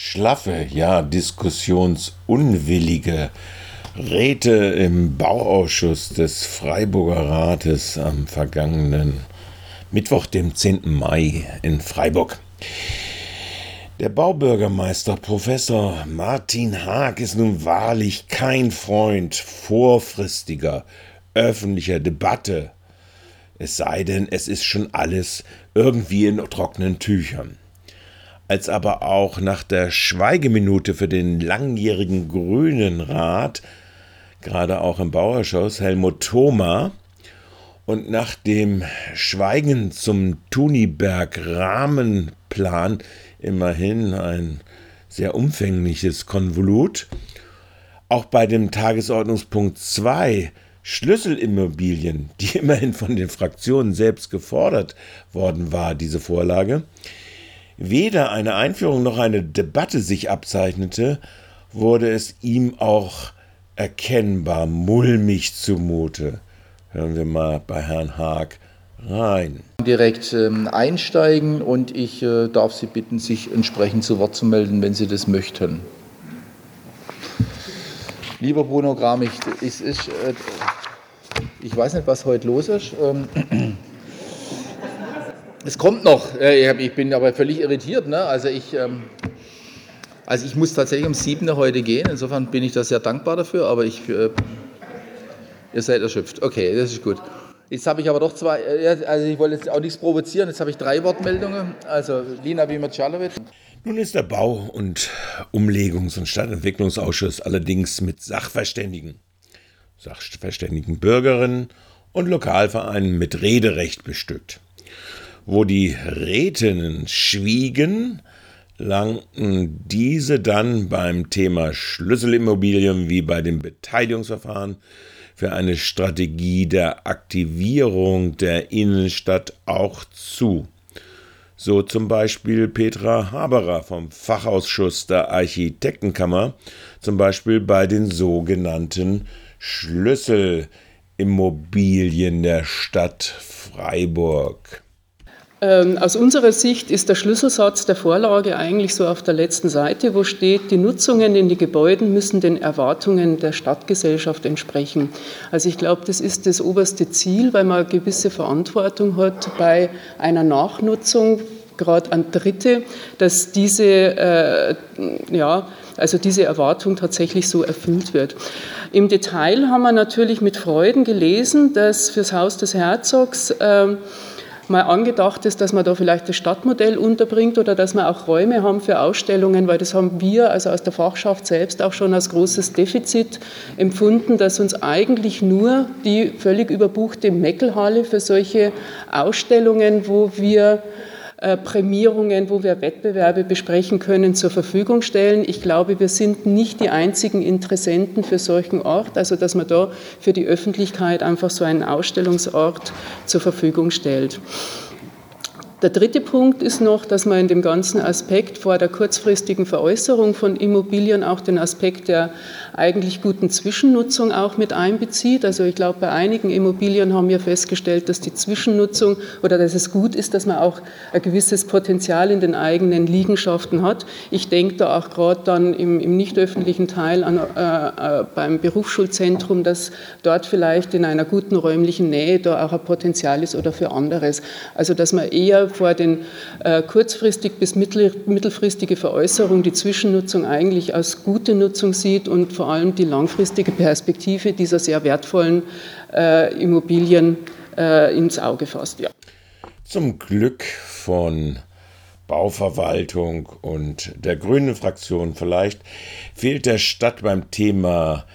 Schlaffe, ja diskussionsunwillige Räte im Bauausschuss des Freiburger Rates am vergangenen Mittwoch, dem 10. Mai in Freiburg. Der Baubürgermeister Professor Martin Haag ist nun wahrlich kein Freund vorfristiger öffentlicher Debatte, es sei denn, es ist schon alles irgendwie in trockenen Tüchern als aber auch nach der Schweigeminute für den langjährigen Grünen Rat, gerade auch im Bauerschuss, Helmut Thoma, und nach dem Schweigen zum Tuniberg-Rahmenplan, immerhin ein sehr umfängliches Konvolut, auch bei dem Tagesordnungspunkt 2 Schlüsselimmobilien, die immerhin von den Fraktionen selbst gefordert worden war, diese Vorlage, weder eine Einführung noch eine Debatte sich abzeichnete, wurde es ihm auch erkennbar mulmig zumute. Hören wir mal bei Herrn Haag rein. Direkt ähm, einsteigen und ich äh, darf Sie bitten, sich entsprechend zu Wort zu melden, wenn Sie das möchten. Lieber Bruno Gramich, es ist, äh, ich weiß nicht, was heute los ist. Ähm, es kommt noch. Ich bin aber völlig irritiert. Ne? Also, ich, ähm, also ich muss tatsächlich um 7 heute gehen. Insofern bin ich da sehr dankbar dafür. Aber ich, äh, ihr seid erschöpft. Okay, das ist gut. Jetzt habe ich aber doch zwei, äh, also ich wollte jetzt auch nichts provozieren. Jetzt habe ich drei Wortmeldungen. Also Lina Wimacalovic. Nun ist der Bau- und Umlegungs- und Stadtentwicklungsausschuss allerdings mit Sachverständigen, Sachverständigen Bürgerinnen und Lokalvereinen mit Rederecht bestückt. Wo die Rätinnen schwiegen, langten diese dann beim Thema Schlüsselimmobilien wie bei dem Beteiligungsverfahren für eine Strategie der Aktivierung der Innenstadt auch zu. So zum Beispiel Petra Haberer vom Fachausschuss der Architektenkammer, zum Beispiel bei den sogenannten Schlüsselimmobilien der Stadt Freiburg. Ähm, aus unserer Sicht ist der Schlüsselsatz der Vorlage eigentlich so auf der letzten Seite, wo steht, die Nutzungen in die Gebäuden müssen den Erwartungen der Stadtgesellschaft entsprechen. Also ich glaube, das ist das oberste Ziel, weil man eine gewisse Verantwortung hat bei einer Nachnutzung, gerade an Dritte, dass diese, äh, ja, also diese Erwartung tatsächlich so erfüllt wird. Im Detail haben wir natürlich mit Freuden gelesen, dass fürs Haus des Herzogs äh, mal angedacht ist, dass man da vielleicht das Stadtmodell unterbringt oder dass wir auch Räume haben für Ausstellungen, weil das haben wir also aus der Fachschaft selbst auch schon als großes Defizit empfunden, dass uns eigentlich nur die völlig überbuchte Meckelhalle für solche Ausstellungen, wo wir Prämierungen, wo wir Wettbewerbe besprechen können, zur Verfügung stellen. Ich glaube, wir sind nicht die einzigen Interessenten für solchen Ort, also dass man da für die Öffentlichkeit einfach so einen Ausstellungsort zur Verfügung stellt. Der dritte Punkt ist noch, dass man in dem ganzen Aspekt vor der kurzfristigen Veräußerung von Immobilien auch den Aspekt der eigentlich guten Zwischennutzung auch mit einbezieht. Also ich glaube, bei einigen Immobilien haben wir festgestellt, dass die Zwischennutzung oder dass es gut ist, dass man auch ein gewisses Potenzial in den eigenen Liegenschaften hat. Ich denke da auch gerade dann im, im nicht öffentlichen Teil an, äh, äh, beim Berufsschulzentrum, dass dort vielleicht in einer guten räumlichen Nähe da auch ein Potenzial ist oder für anderes. Also dass man eher vor den äh, kurzfristig bis mittel, mittelfristige Veräußerung die Zwischennutzung eigentlich als gute Nutzung sieht und vor allem die langfristige Perspektive dieser sehr wertvollen äh, Immobilien äh, ins Auge fasst. Ja. Zum Glück von Bauverwaltung und der Grünen Fraktion vielleicht fehlt der Stadt beim Thema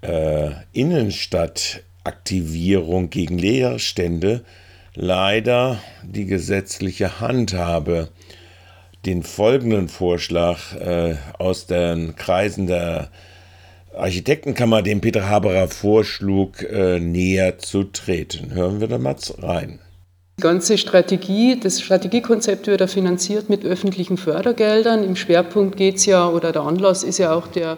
äh, Innenstadtaktivierung gegen Leerstände leider die gesetzliche Handhabe. Den folgenden Vorschlag äh, aus den Kreisen der Architektenkammer, dem Peter Haberer vorschlug, äh, näher zu treten. Hören wir da mal rein. Die ganze Strategie, das Strategiekonzept wird ja finanziert mit öffentlichen Fördergeldern. Im Schwerpunkt geht es ja, oder der Anlass ist ja auch der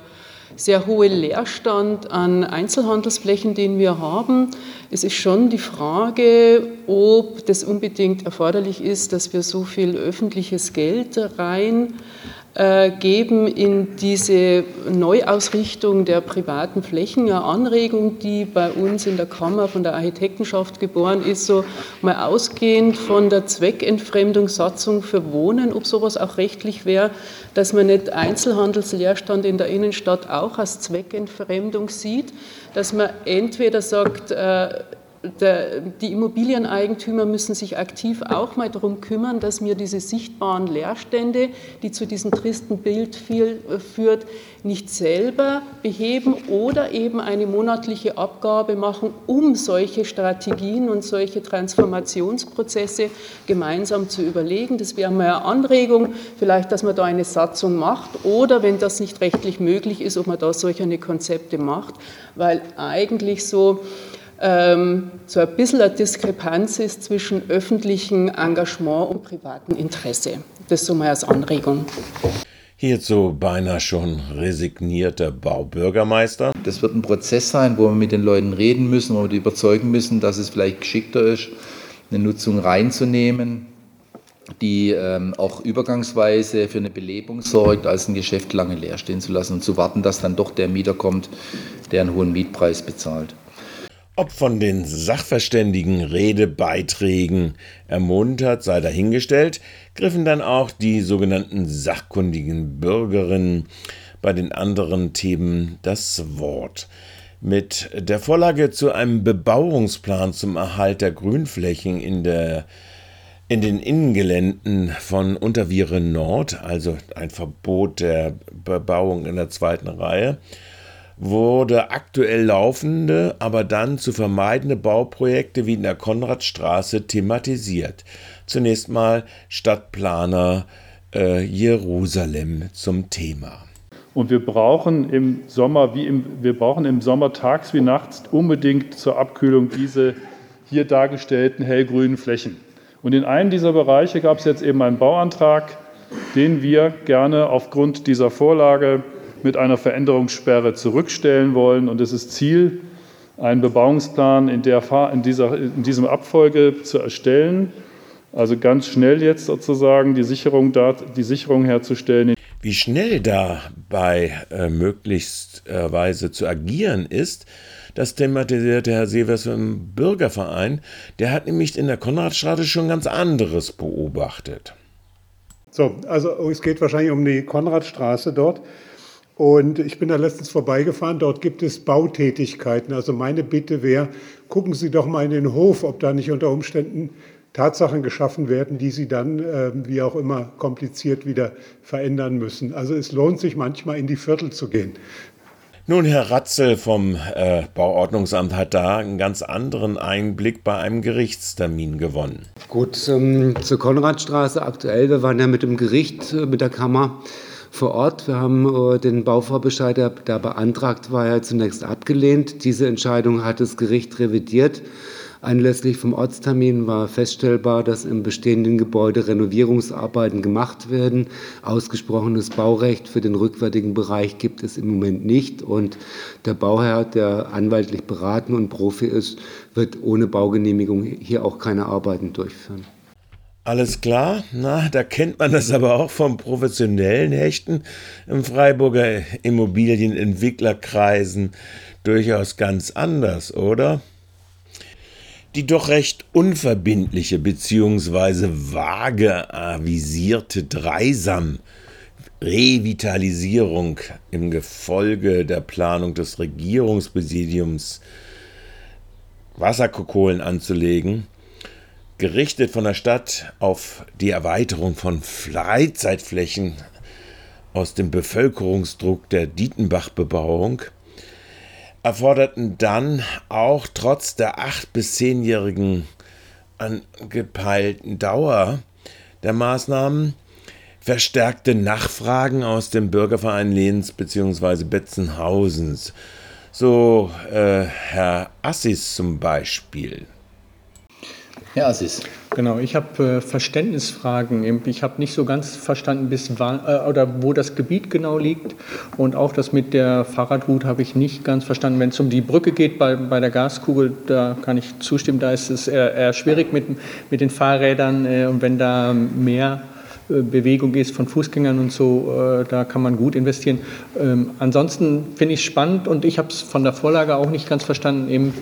sehr hohe Leerstand an Einzelhandelsflächen, den wir haben. Es ist schon die Frage, ob das unbedingt erforderlich ist, dass wir so viel öffentliches Geld rein geben in diese Neuausrichtung der privaten Flächen eine Anregung, die bei uns in der Kammer von der Architektenschaft geboren ist, so mal ausgehend von der Zweckentfremdungssatzung für Wohnen, ob sowas auch rechtlich wäre, dass man nicht Einzelhandelsleerstand in der Innenstadt auch als Zweckentfremdung sieht, dass man entweder sagt, äh, der, die Immobilieneigentümer müssen sich aktiv auch mal darum kümmern, dass wir diese sichtbaren Leerstände, die zu diesem tristen Bild viel, äh, führt, nicht selber beheben oder eben eine monatliche Abgabe machen, um solche Strategien und solche Transformationsprozesse gemeinsam zu überlegen. Das wäre mal eine Anregung, vielleicht, dass man da eine Satzung macht oder, wenn das nicht rechtlich möglich ist, ob man da solche Konzepte macht, weil eigentlich so ähm, so ein bisschen eine Diskrepanz ist zwischen öffentlichem Engagement und privatem Interesse. Das so mal als Anregung. Hierzu beinahe schon resignierter Baubürgermeister. Das wird ein Prozess sein, wo wir mit den Leuten reden müssen, wo wir die überzeugen müssen, dass es vielleicht geschickter ist, eine Nutzung reinzunehmen, die ähm, auch übergangsweise für eine Belebung sorgt, als ein Geschäft lange leer stehen zu lassen und zu warten, dass dann doch der Mieter kommt, der einen hohen Mietpreis bezahlt. Ob von den Sachverständigen Redebeiträgen ermuntert sei dahingestellt, griffen dann auch die sogenannten sachkundigen Bürgerinnen bei den anderen Themen das Wort. Mit der Vorlage zu einem Bebauungsplan zum Erhalt der Grünflächen in, der, in den Innengeländen von Unterviere Nord, also ein Verbot der Bebauung in der zweiten Reihe, wurde aktuell laufende, aber dann zu vermeidende Bauprojekte wie in der Konradstraße thematisiert. Zunächst mal Stadtplaner äh, Jerusalem zum Thema. Und wir brauchen im Sommer, wie im, wir brauchen im Sommer tags wie nachts unbedingt zur Abkühlung diese hier dargestellten hellgrünen Flächen. Und in einem dieser Bereiche gab es jetzt eben einen Bauantrag, den wir gerne aufgrund dieser Vorlage mit einer Veränderungssperre zurückstellen wollen. Und es ist Ziel, einen Bebauungsplan in, der, in, dieser, in diesem Abfolge zu erstellen. Also ganz schnell jetzt sozusagen die Sicherung, die Sicherung herzustellen. Wie schnell dabei äh, möglichstweise äh, zu agieren ist, das thematisierte Herr Severs im Bürgerverein. Der hat nämlich in der Konradstraße schon ganz anderes beobachtet. So, also es geht wahrscheinlich um die Konradstraße dort. Und ich bin da letztens vorbeigefahren, dort gibt es Bautätigkeiten. Also meine Bitte wäre, gucken Sie doch mal in den Hof, ob da nicht unter Umständen Tatsachen geschaffen werden, die Sie dann, äh, wie auch immer, kompliziert wieder verändern müssen. Also es lohnt sich manchmal in die Viertel zu gehen. Nun, Herr Ratzel vom äh, Bauordnungsamt hat da einen ganz anderen Einblick bei einem Gerichtstermin gewonnen. Gut, ähm, zur Konradstraße aktuell. Wir waren ja mit dem Gericht, äh, mit der Kammer vor Ort. Wir haben äh, den Bauvorbescheid, der da beantragt war, ja zunächst abgelehnt. Diese Entscheidung hat das Gericht revidiert. Anlässlich vom Ortstermin war feststellbar, dass im bestehenden Gebäude Renovierungsarbeiten gemacht werden. Ausgesprochenes Baurecht für den rückwärtigen Bereich gibt es im Moment nicht. Und der Bauherr, der anwaltlich beraten und Profi ist, wird ohne Baugenehmigung hier auch keine Arbeiten durchführen. Alles klar, na, da kennt man das aber auch vom professionellen Hechten im Freiburger Immobilienentwicklerkreisen durchaus ganz anders, oder? Die doch recht unverbindliche bzw. vage avisierte Dreisam Revitalisierung im Gefolge der Planung des Regierungspräsidiums Wasserkokolen anzulegen, gerichtet von der Stadt auf die Erweiterung von Freizeitflächen aus dem Bevölkerungsdruck der Dietenbach-Bebauung, erforderten dann auch trotz der acht- bis zehnjährigen angepeilten Dauer der Maßnahmen verstärkte Nachfragen aus dem Bürgerverein Lehns bzw. Betzenhausens. So äh, Herr Assis zum Beispiel. Herr Assis. Genau, ich habe äh, Verständnisfragen. Ich habe nicht so ganz verstanden, bis wann, äh, oder wo das Gebiet genau liegt. Und auch das mit der Fahrradroute habe ich nicht ganz verstanden. Wenn es um die Brücke geht bei, bei der Gaskugel, da kann ich zustimmen, da ist es eher, eher schwierig mit, mit den Fahrrädern. Äh, und wenn da mehr Bewegung ist von Fußgängern und so, da kann man gut investieren. Ähm, ansonsten finde ich es spannend und ich habe es von der Vorlage auch nicht ganz verstanden, eben,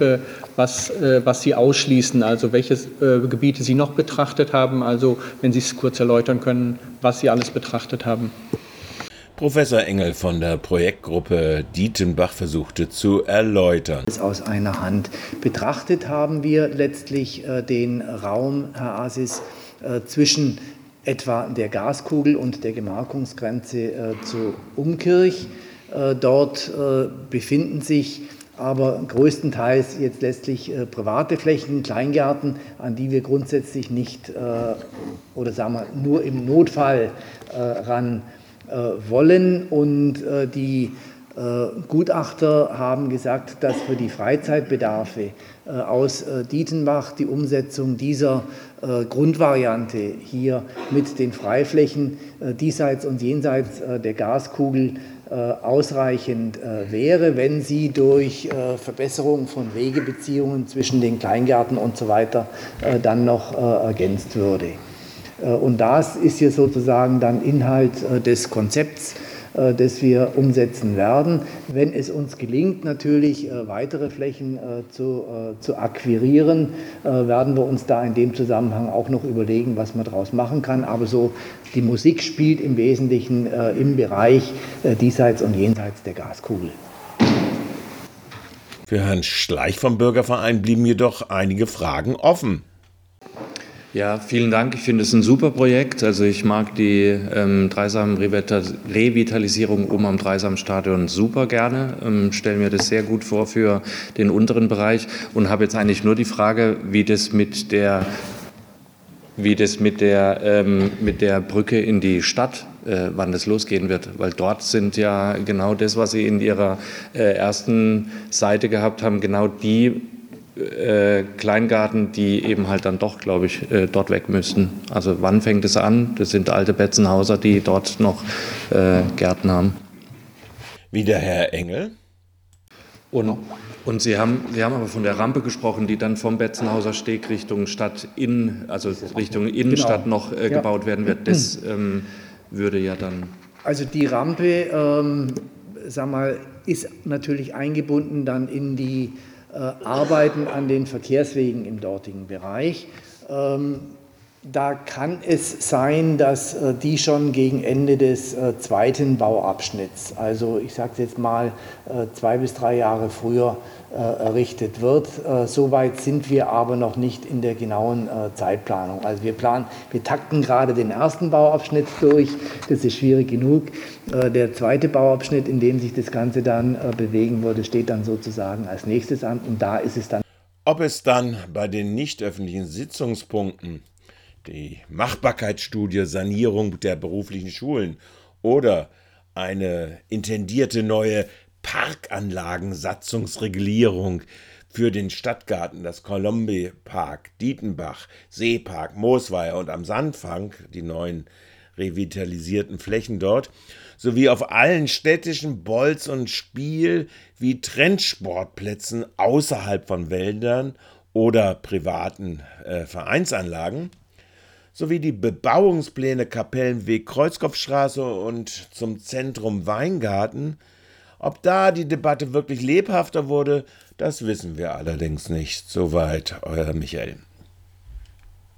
was, was Sie ausschließen, also welche Gebiete Sie noch betrachtet haben, also wenn Sie es kurz erläutern können, was Sie alles betrachtet haben. Professor Engel von der Projektgruppe Dietenbach versuchte zu erläutern. Aus einer Hand betrachtet haben wir letztlich äh, den Raum, Herr Asis, äh, zwischen etwa der Gaskugel und der Gemarkungsgrenze äh, zu Umkirch. Äh, dort äh, befinden sich aber größtenteils jetzt letztlich äh, private Flächen, Kleingärten, an die wir grundsätzlich nicht oder sagen wir nur im Notfall ran äh, wollen. Und äh, die äh, Gutachter haben gesagt, dass für die Freizeitbedarfe aus Dietenbach die Umsetzung dieser Grundvariante hier mit den Freiflächen diesseits und jenseits der Gaskugel ausreichend wäre, wenn sie durch Verbesserung von Wegebeziehungen zwischen den Kleingärten und so weiter dann noch ergänzt würde. Äh, und das ist hier sozusagen dann Inhalt äh, des Konzepts, äh, das wir umsetzen werden. Wenn es uns gelingt, natürlich weitere Flächen zu, zu akquirieren, werden wir uns da in dem Zusammenhang auch noch überlegen, was man daraus machen kann. Aber so die Musik spielt im Wesentlichen im Bereich diesseits und jenseits der Gaskugel. Für Herrn Schleich vom Bürgerverein blieben jedoch einige Fragen offen. Ja, vielen Dank. Ich finde es ein super Projekt. Also ich mag die ähm, Dreisam-Revitalisierung oben am Dreisamstadion super gerne. Ähm, Stelle mir das sehr gut vor für den unteren Bereich und habe jetzt eigentlich nur die Frage, wie das mit der wie das mit der, ähm, mit der Brücke in die Stadt, äh, wann das losgehen wird. Weil dort sind ja genau das, was Sie in Ihrer äh, ersten Seite gehabt haben, genau die äh, Kleingarten, die eben halt dann doch, glaube ich, äh, dort weg müssten. Also wann fängt es an? Das sind alte Betzenhauser, die dort noch äh, Gärten haben. Wie der Herr Engel. Und, und Sie, haben, Sie haben aber von der Rampe gesprochen, die dann vom Betzenhauser Steg Richtung Stadt in, also Richtung Innenstadt genau. noch äh, gebaut ja. werden wird. Das ähm, würde ja dann. Also die Rampe, ähm, sag mal, ist natürlich eingebunden dann in die äh, arbeiten an den Verkehrswegen im dortigen Bereich. Ähm, da kann es sein, dass äh, die schon gegen Ende des äh, zweiten Bauabschnitts, also ich sage es jetzt mal äh, zwei bis drei Jahre früher, errichtet wird. Soweit sind wir aber noch nicht in der genauen Zeitplanung. Also wir planen, wir takten gerade den ersten Bauabschnitt durch. Das ist schwierig genug. Der zweite Bauabschnitt, in dem sich das Ganze dann bewegen würde, steht dann sozusagen als nächstes an. Und da ist es dann. Ob es dann bei den nicht öffentlichen Sitzungspunkten die Machbarkeitsstudie Sanierung der beruflichen Schulen oder eine intendierte neue Parkanlagensatzungsregulierung für den Stadtgarten, das Colombi Park, Dietenbach, Seepark, Moosweier und am Sandfang, die neuen revitalisierten Flächen dort, sowie auf allen städtischen Bolz- und Spiel- wie Trendsportplätzen außerhalb von Wäldern oder privaten äh, Vereinsanlagen sowie die Bebauungspläne Kapellenweg Kreuzkopfstraße und zum Zentrum Weingarten. Ob da die Debatte wirklich lebhafter wurde, das wissen wir allerdings nicht. Soweit euer Michael.